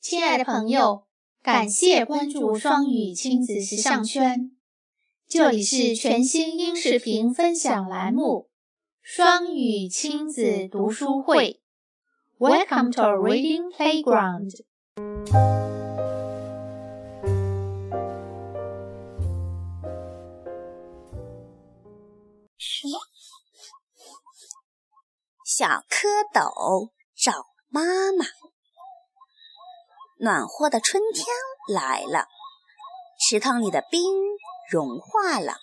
亲爱的朋友，感谢关注双语亲子时尚圈。这里是全新音视频分享栏目——双语亲子读书会。Welcome to Reading playground。小蝌蚪找妈妈。暖和的春天来了，池塘里的冰融化了。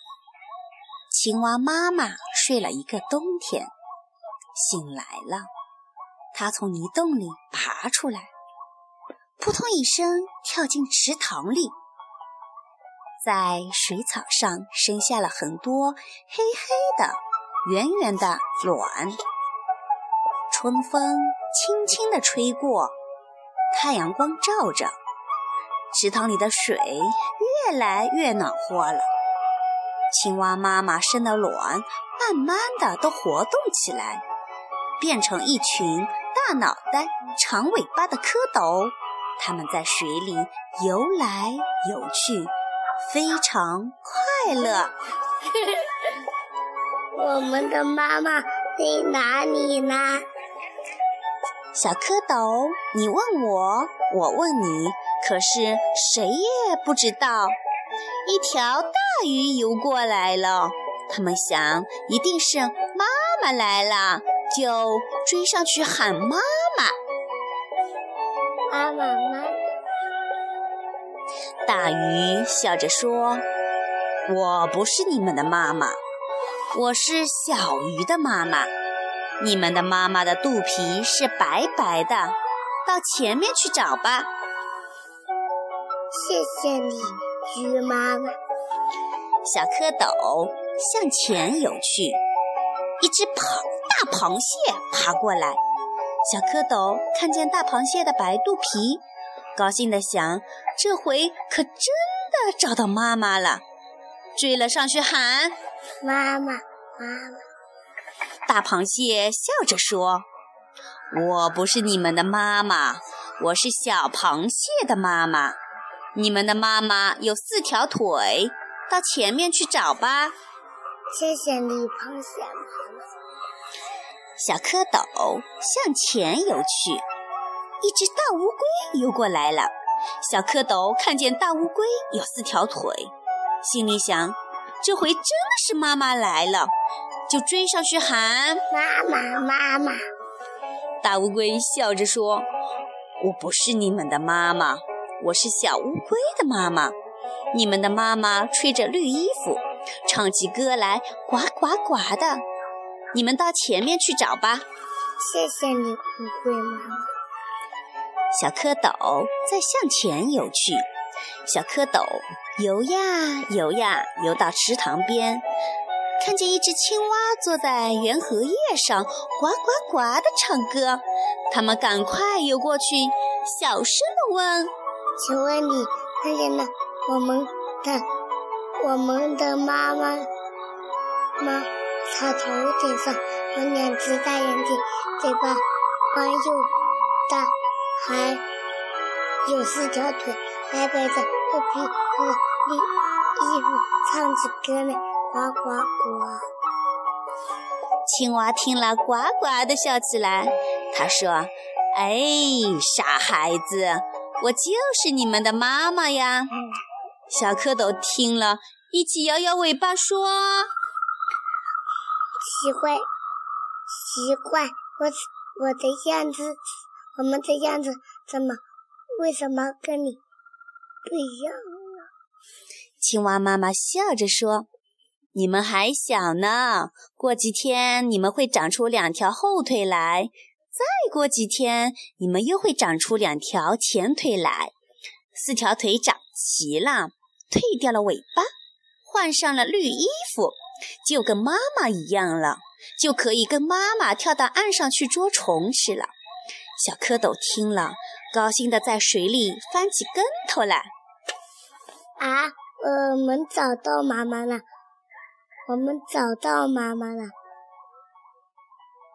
青蛙妈妈睡了一个冬天，醒来了，它从泥洞里爬出来，扑通一声跳进池塘里，在水草上生下了很多黑黑的、圆圆的卵。春风轻轻地吹过。太阳光照着，池塘里的水越来越暖和了。青蛙妈妈生的卵慢慢的都活动起来，变成一群大脑袋、长尾巴的蝌蚪。它们在水里游来游去，非常快乐。我们的妈妈在哪里呢？小蝌蚪，你问我，我问你，可是谁也不知道。一条大鱼游过来了，他们想一定是妈妈来了，就追上去喊妈妈。妈妈妈。大鱼笑着说：“我不是你们的妈妈，我是小鱼的妈妈。”你们的妈妈的肚皮是白白的，到前面去找吧。谢谢你，鱼妈妈。小蝌蚪向前游去，一只螃大螃蟹爬过来。小蝌蚪看见大螃蟹的白肚皮，高兴地想：这回可真的找到妈妈了，追了上去喊：“妈妈，妈妈。”大螃蟹笑着说：“我不是你们的妈妈，我是小螃蟹的妈妈。你们的妈妈有四条腿，到前面去找吧。”谢谢你，螃蟹妈妈。小蝌蚪向前游去，一只大乌龟游过来了。小蝌蚪看见大乌龟有四条腿，心里想：这回真的是妈妈来了。就追上去喊妈妈妈妈。大乌龟笑着说：“我不是你们的妈妈，我是小乌龟的妈妈。你们的妈妈吹着绿衣服，唱起歌来呱呱呱的。你们到前面去找吧。”谢谢你，乌龟妈妈。小蝌蚪在向前游去，小蝌蚪游呀游呀，游到池塘边。看见一只青蛙坐在圆荷叶上，呱呱呱地唱歌。他们赶快游过去，小声地问：“请问你看见了我们的我们的妈妈吗？她头顶上有两只大眼睛，嘴巴弯又大，还有四条腿，白白的肚皮和绿衣服，唱起歌来。”呱呱呱！青蛙听了，呱呱地笑起来。他说：“哎，傻孩子，我就是你们的妈妈呀！”小蝌蚪听了，一起摇摇尾巴说：“奇怪，奇怪，我我的样子，我们的样子怎么，为什么跟你不一样呢？”青蛙妈妈笑着说。你们还小呢，过几天你们会长出两条后腿来，再过几天你们又会长出两条前腿来，四条腿长齐了，褪掉了尾巴，换上了绿衣服，就跟妈妈一样了，就可以跟妈妈跳到岸上去捉虫吃了。小蝌蚪听了，高兴地在水里翻起跟头来。啊，我们找到妈妈了。我们找到妈妈了，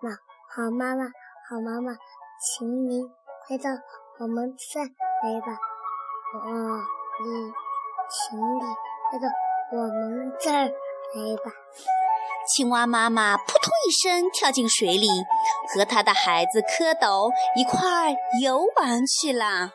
那好妈妈，好妈妈，请你快到我们在来吧，我你请你快到我们这儿来吧。青蛙妈妈扑通一声跳进水里，和它的孩子蝌蚪一块儿游玩去了。